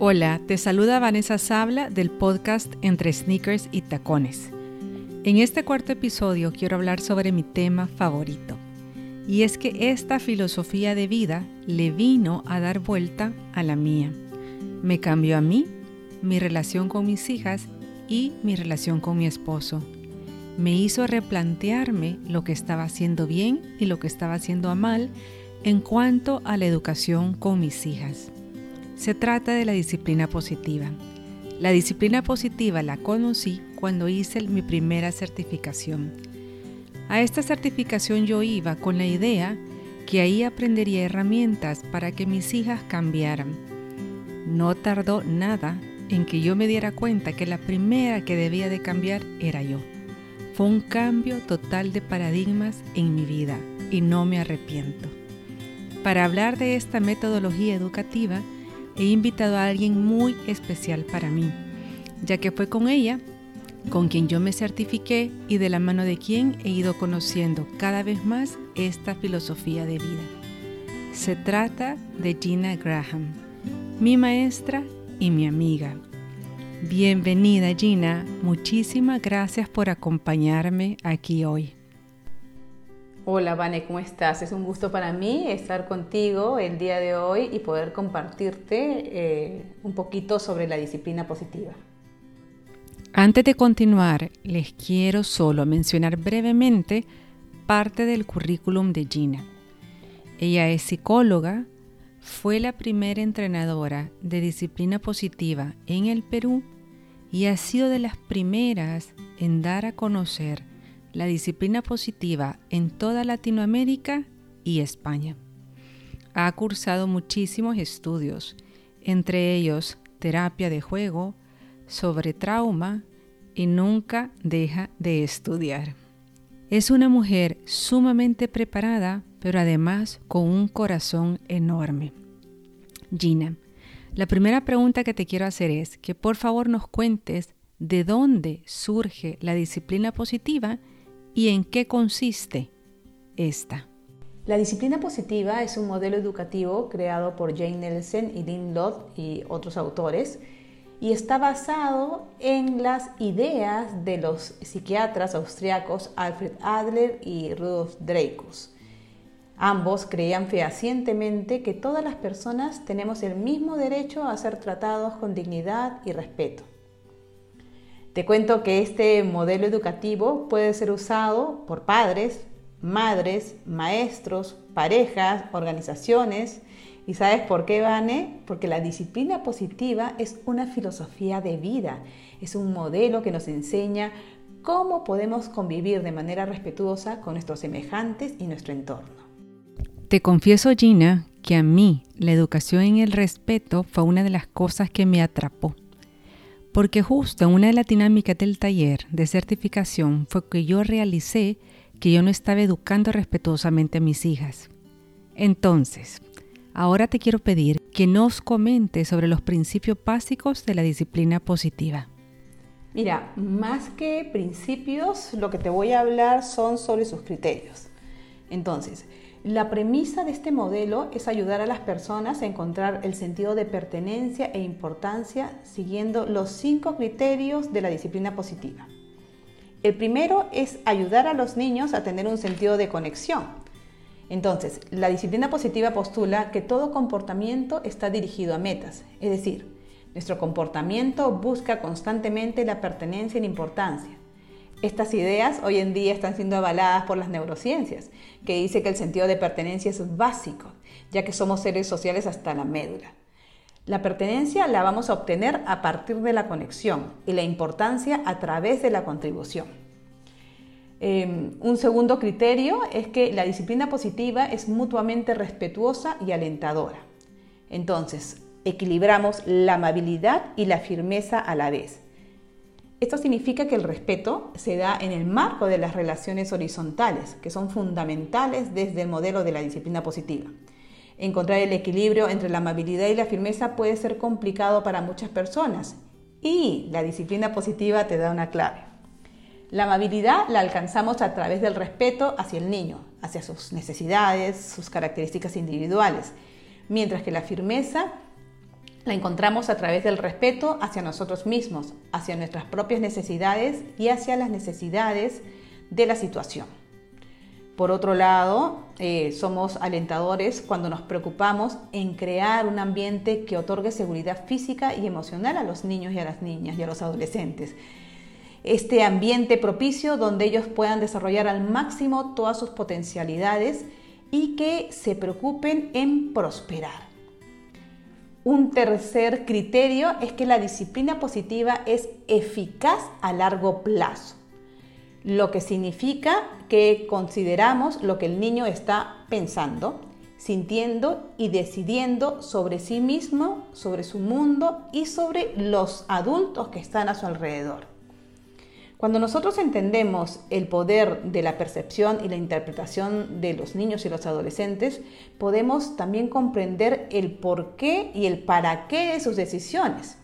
Hola, te saluda Vanessa Sabla del podcast Entre Sneakers y Tacones. En este cuarto episodio quiero hablar sobre mi tema favorito. Y es que esta filosofía de vida le vino a dar vuelta a la mía. Me cambió a mí, mi relación con mis hijas y mi relación con mi esposo. Me hizo replantearme lo que estaba haciendo bien y lo que estaba haciendo mal en cuanto a la educación con mis hijas. Se trata de la disciplina positiva. La disciplina positiva la conocí cuando hice mi primera certificación. A esta certificación yo iba con la idea que ahí aprendería herramientas para que mis hijas cambiaran. No tardó nada en que yo me diera cuenta que la primera que debía de cambiar era yo. Fue un cambio total de paradigmas en mi vida y no me arrepiento. Para hablar de esta metodología educativa, he invitado a alguien muy especial para mí, ya que fue con ella con quien yo me certifiqué y de la mano de quien he ido conociendo cada vez más esta filosofía de vida. Se trata de Gina Graham, mi maestra y mi amiga. Bienvenida Gina, muchísimas gracias por acompañarme aquí hoy. Hola, Vane, ¿cómo estás? Es un gusto para mí estar contigo el día de hoy y poder compartirte eh, un poquito sobre la disciplina positiva. Antes de continuar, les quiero solo mencionar brevemente parte del currículum de Gina. Ella es psicóloga, fue la primera entrenadora de disciplina positiva en el Perú y ha sido de las primeras en dar a conocer la disciplina positiva en toda Latinoamérica y España. Ha cursado muchísimos estudios, entre ellos terapia de juego, sobre trauma y nunca deja de estudiar. Es una mujer sumamente preparada, pero además con un corazón enorme. Gina, la primera pregunta que te quiero hacer es que por favor nos cuentes de dónde surge la disciplina positiva y en qué consiste esta. La disciplina positiva es un modelo educativo creado por Jane Nelson y Dean Lott y otros autores y está basado en las ideas de los psiquiatras austriacos Alfred Adler y Rudolf Dreikurs. Ambos creían fehacientemente que todas las personas tenemos el mismo derecho a ser tratados con dignidad y respeto. Te cuento que este modelo educativo puede ser usado por padres, madres, maestros, parejas, organizaciones. ¿Y sabes por qué, Vane? Porque la disciplina positiva es una filosofía de vida, es un modelo que nos enseña cómo podemos convivir de manera respetuosa con nuestros semejantes y nuestro entorno. Te confieso, Gina, que a mí la educación en el respeto fue una de las cosas que me atrapó porque justo en una de las dinámicas del taller de certificación fue que yo realicé que yo no estaba educando respetuosamente a mis hijas. Entonces, ahora te quiero pedir que nos comentes sobre los principios básicos de la disciplina positiva. Mira, más que principios, lo que te voy a hablar son sobre sus criterios. Entonces, la premisa de este modelo es ayudar a las personas a encontrar el sentido de pertenencia e importancia siguiendo los cinco criterios de la disciplina positiva. El primero es ayudar a los niños a tener un sentido de conexión. Entonces, la disciplina positiva postula que todo comportamiento está dirigido a metas, es decir, nuestro comportamiento busca constantemente la pertenencia e importancia. Estas ideas hoy en día están siendo avaladas por las neurociencias, que dice que el sentido de pertenencia es básico, ya que somos seres sociales hasta la médula. La pertenencia la vamos a obtener a partir de la conexión y la importancia a través de la contribución. Em, un segundo criterio es que la disciplina positiva es mutuamente respetuosa y alentadora. Entonces, equilibramos la amabilidad y la firmeza a la vez esto significa que el respeto se da en el marco de las relaciones horizontales, que son fundamentales desde el modelo de la disciplina positiva. Encontrar el equilibrio entre la amabilidad y la firmeza puede ser complicado para muchas personas y la disciplina positiva te da una clave. La amabilidad la alcanzamos a través del respeto hacia el niño, hacia sus necesidades, sus características individuales, mientras que la firmeza La encontramos a través del respeto hacia nosotros mismos, hacia nuestras propias necesidades y hacia las necesidades de la situación. Por otro lado, eh, somos alentadores cuando nos preocupamos en crear un ambiente que otorgue seguridad física y emocional a los niños y a las niñas y a los adolescentes. Este ambiente propicio donde ellos puedan desarrollar al máximo todas sus potencialidades y que se preocupen en prosperar. Un tercer criterio es que la disciplina positiva es eficaz a largo plazo lo que significa que consideramos lo que el niño está pensando, sintiendo y decidiendo sobre sí mismo, sobre su mundo y sobre los adultos que están a su alrededor. Cuando nosotros entendemos el poder de la percepción y la interpretación de los niños y los adolescentes, podemos también comprender el por qué y el para qué de sus decisiones.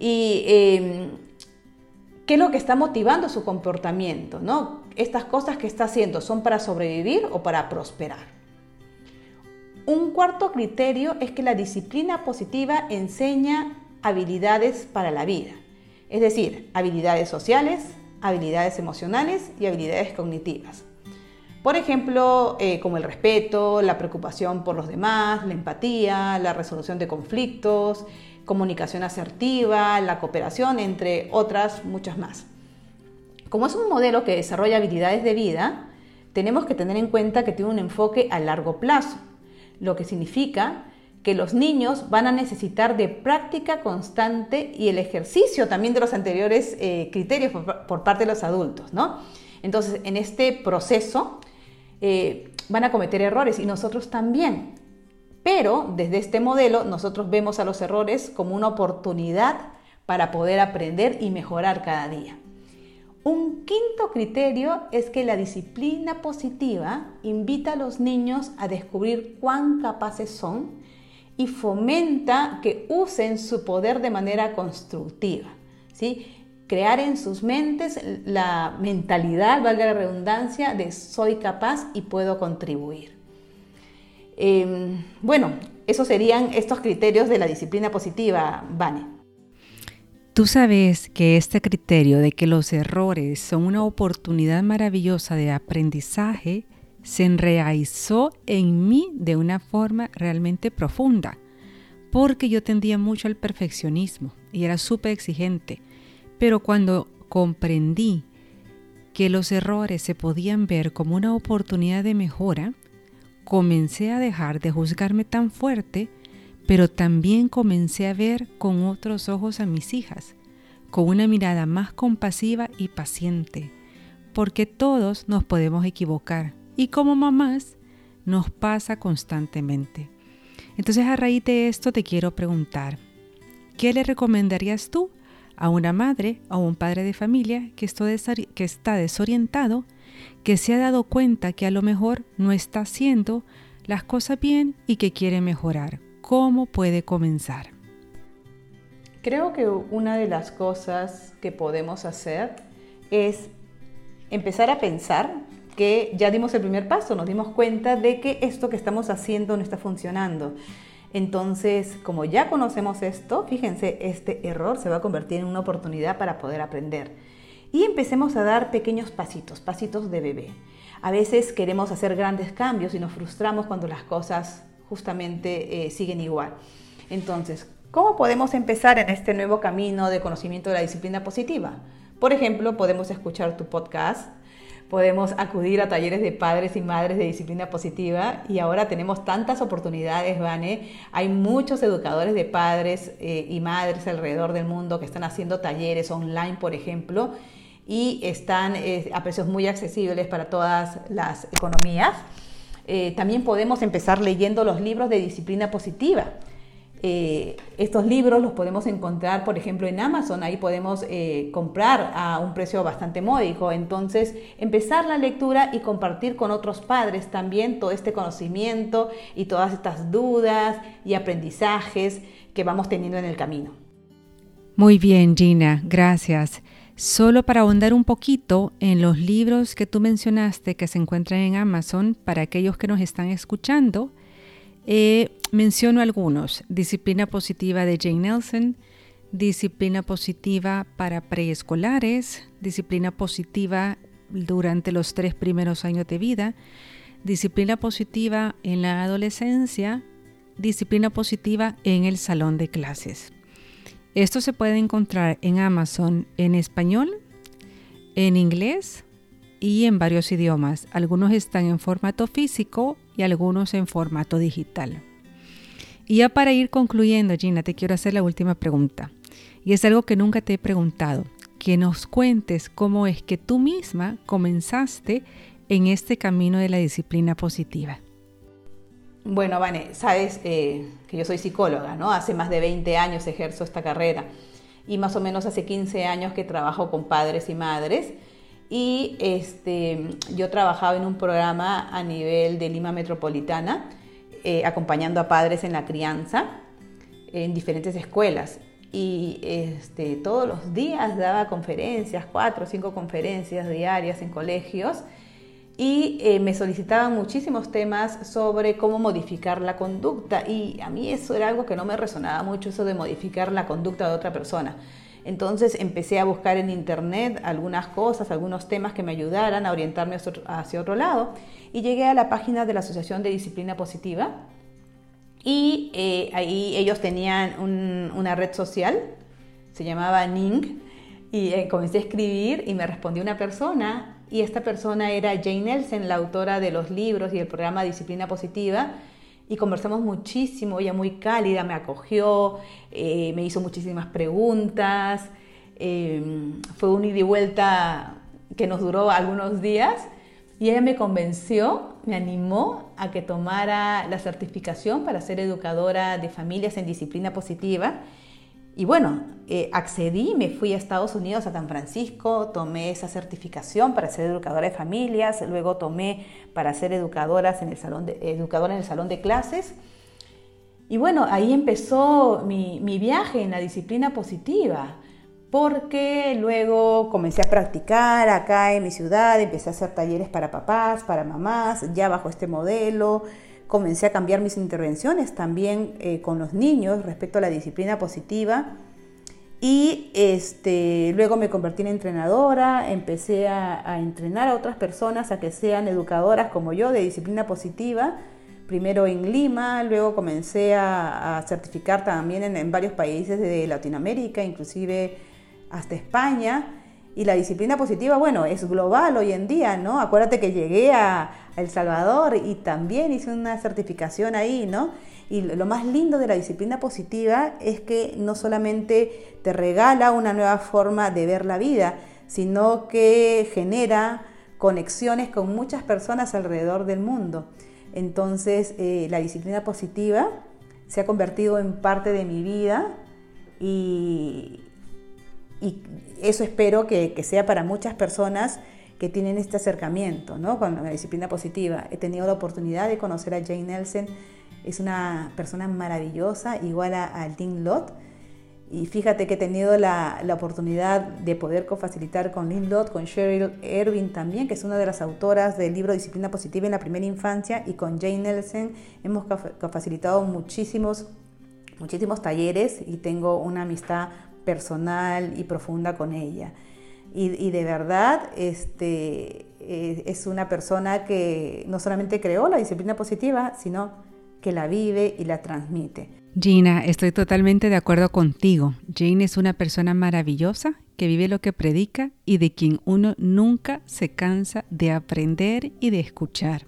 Y em, qué es lo que está motivando su comportamiento, ¿no? Estas cosas que está haciendo son para sobrevivir o para prosperar. Un cuarto criterio es que la disciplina positiva enseña habilidades para la vida, es decir, habilidades sociales, habilidades emocionales y habilidades cognitivas. Por ejemplo, eh, como el respeto, la preocupación por los demás, la empatía, la resolución de conflictos, comunicación asertiva, la cooperación, entre otras muchas más. Como es un modelo que desarrolla habilidades de vida, tenemos que tener en cuenta que tiene un enfoque a largo plazo, lo que significa que los niños van a necesitar de práctica constante y el ejercicio también de los anteriores eh, criterios por, parte de los adultos, ¿no? Entonces, en este proceso eh, van a cometer errores y nosotros también. Pero desde este modelo nosotros vemos a los errores como una oportunidad para poder aprender y mejorar cada día. Un quinto criterio es que la disciplina positiva invita a los niños a descubrir cuán capaces son y fomenta que usen su poder de manera constructiva. ¿sí? Crear en sus mentes la mentalidad, valga la redundancia, de soy capaz y puedo contribuir. Em, bueno, esos serían estos criterios de la disciplina positiva, Vane. Tú sabes que este criterio de que los errores son una oportunidad maravillosa de aprendizaje se enraizó en mí de una forma realmente profunda, porque yo tendía mucho al perfeccionismo y era súper exigente, pero cuando comprendí que los errores se podían ver como una oportunidad de mejora, comencé a dejar de juzgarme tan fuerte, pero también comencé a ver con otros ojos a mis hijas, con una mirada más compasiva y paciente, porque todos nos podemos equivocar y como mamás nos pasa constantemente. Entonces a raíz de esto te quiero preguntar, ¿qué le recomendarías tú a una madre o un padre de familia que está desorientado que se ha dado cuenta que a lo mejor no está haciendo las cosas bien y que quiere mejorar. ¿Cómo puede comenzar? Creo que una de las cosas que podemos hacer es empezar a pensar que ya dimos el primer paso, nos dimos cuenta de que esto que estamos haciendo no está funcionando. Entonces, como ya conocemos esto, fíjense, este error se va a convertir en una oportunidad para poder aprender y empecemos a dar pequeños pasitos, pasitos de bebé. A veces queremos hacer grandes cambios y nos frustramos cuando las cosas justamente eh, siguen igual. Entonces, ¿cómo podemos empezar en este nuevo camino de conocimiento de la disciplina positiva? Por ejemplo, podemos escuchar tu podcast, podemos acudir a talleres de padres y madres de disciplina positiva y ahora tenemos tantas oportunidades, Vane. Hay muchos educadores de padres eh, y madres alrededor del mundo que están haciendo talleres online, por ejemplo, y están eh, a precios muy accesibles para todas las economías. Eh, también podemos empezar leyendo los libros de disciplina positiva. Eh, estos libros los podemos encontrar, por ejemplo, en Amazon. Ahí podemos comprar a un precio bastante módico. Entonces, empezar la lectura y compartir con otros padres también todo este conocimiento y todas estas dudas y aprendizajes que vamos teniendo en el camino. Muy bien, Gina. Gracias. Solo para ahondar un poquito en los libros que tú mencionaste que se encuentran en Amazon, para aquellos que nos están escuchando, eh, menciono algunos. Disciplina positiva de Jane Nelson, disciplina positiva para preescolares, disciplina positiva durante los tres primeros años de vida, disciplina positiva en la adolescencia, disciplina positiva en el salón de clases. Esto se puede encontrar en Amazon en español, en inglés y en varios idiomas. Algunos están en formato físico y algunos en formato digital. Y ya para ir concluyendo, Gina, te quiero hacer la última pregunta. Y es algo que nunca te he preguntado. Que nos cuentes cómo es que tú misma comenzaste en este camino de la disciplina positiva. Bueno, Vane, sabes eh, que yo soy psicóloga, ¿no? Hace más de 20 años ejerzo esta carrera y más o menos hace 15 años que trabajo con padres y madres. Y este, yo trabajaba en un programa a nivel de Lima Metropolitana, eh, acompañando a padres en la crianza en diferentes escuelas. Y este, todos los días daba conferencias, cuatro o cinco conferencias diarias en colegios y eh, me solicitaban muchísimos temas sobre cómo modificar la conducta y a mí eso era algo que no me resonaba mucho, eso de modificar la conducta de otra persona. Entonces empecé a buscar en internet algunas cosas, algunos temas que me ayudaran a orientarme hacia otro lado y llegué a la página de la Asociación de Disciplina Positiva y eh, ahí ellos tenían una red social, se llamaba Ning, y eh, comencé a escribir y me respondió una persona y esta persona era Jane Nelson, la autora de los libros y el programa Disciplina Positiva. Y conversamos muchísimo, ella muy cálida, me acogió, eh, me hizo muchísimas preguntas. Em, fue un ida y vuelta que nos duró algunos días y ella me convenció, me animó a que tomara la certificación para ser educadora de familias en disciplina positiva y bueno, eh, accedí, me fui a Estados Unidos, a San Francisco, tomé esa certificación para ser educadora de familias, luego tomé para ser educadoras en el salón de, educadora en el salón de clases. Y bueno, ahí empezó mi, mi viaje en la disciplina positiva, porque luego comencé a practicar acá en mi ciudad, empecé a hacer talleres para papás, para mamás, ya bajo este modelo comencé a cambiar mis intervenciones también eh, con los niños respecto a la disciplina positiva. Y este, luego me convertí en entrenadora, empecé a, entrenar a otras personas a que sean educadoras como yo de disciplina positiva, primero en Lima, luego comencé a, certificar también en, en, varios países de Latinoamérica, inclusive hasta España. Y la disciplina positiva, bueno, es global hoy en día, ¿no? Acuérdate que llegué a, El Salvador y también hice una certificación ahí, ¿no? Y lo más lindo de la disciplina positiva es que no solamente te regala una nueva forma de ver la vida, sino que genera conexiones con muchas personas alrededor del mundo. Entonces, eh, la disciplina positiva se ha convertido en parte de mi vida y, y eso espero que, sea para muchas personas que tienen este acercamiento ¿no? con la disciplina positiva. He tenido la oportunidad de conocer a Jane Nelson, es una persona maravillosa, igual a, a Lynn Lott. Y fíjate que he tenido la, la oportunidad de poder cofacilitar con Lynn Lott, con Cheryl Erwin también, que es una de las autoras del libro Disciplina Positiva en la Primera Infancia, y con Jane Nelson hemos cofacilitado muchísimos, muchísimos talleres y tengo una amistad personal y profunda con ella. Y, de verdad este, eh, es una persona que no solamente creó la disciplina positiva, sino que la vive y la transmite. Gina, estoy totalmente de acuerdo contigo. Jane es una persona maravillosa que vive lo que predica y de quien uno nunca se cansa de aprender y de escuchar.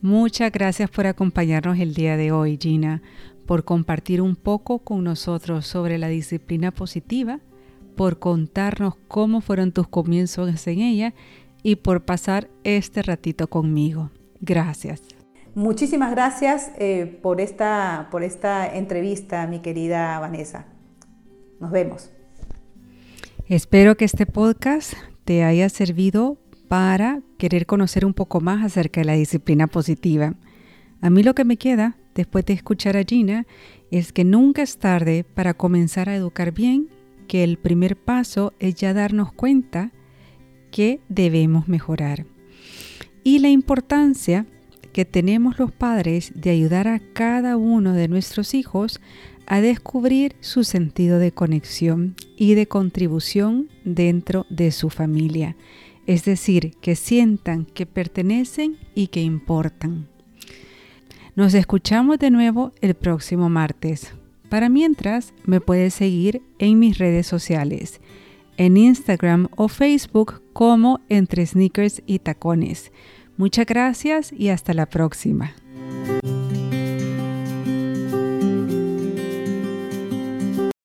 Muchas gracias por acompañarnos el día de hoy, Gina por compartir un poco con nosotros sobre la disciplina positiva, por contarnos cómo fueron tus comienzos en ella y por pasar este ratito conmigo. Gracias. Muchísimas gracias eh, por, esta, por esta entrevista, mi querida Vanessa. Nos vemos. Espero que este podcast te haya servido para querer conocer un poco más acerca de la disciplina positiva. A mí lo que me queda después de escuchar a Gina es que nunca es tarde para comenzar a educar bien, que el primer paso es ya darnos cuenta que debemos mejorar. Y la importancia que tenemos los padres de ayudar a cada uno de nuestros hijos a descubrir su sentido de conexión y de contribución dentro de su familia, es decir, que sientan que pertenecen y que importan. Nos escuchamos de nuevo el próximo martes. Para mientras, me puedes seguir en mis redes sociales, en Instagram o Facebook como Entre Sneakers y Tacones. Muchas gracias y hasta la próxima.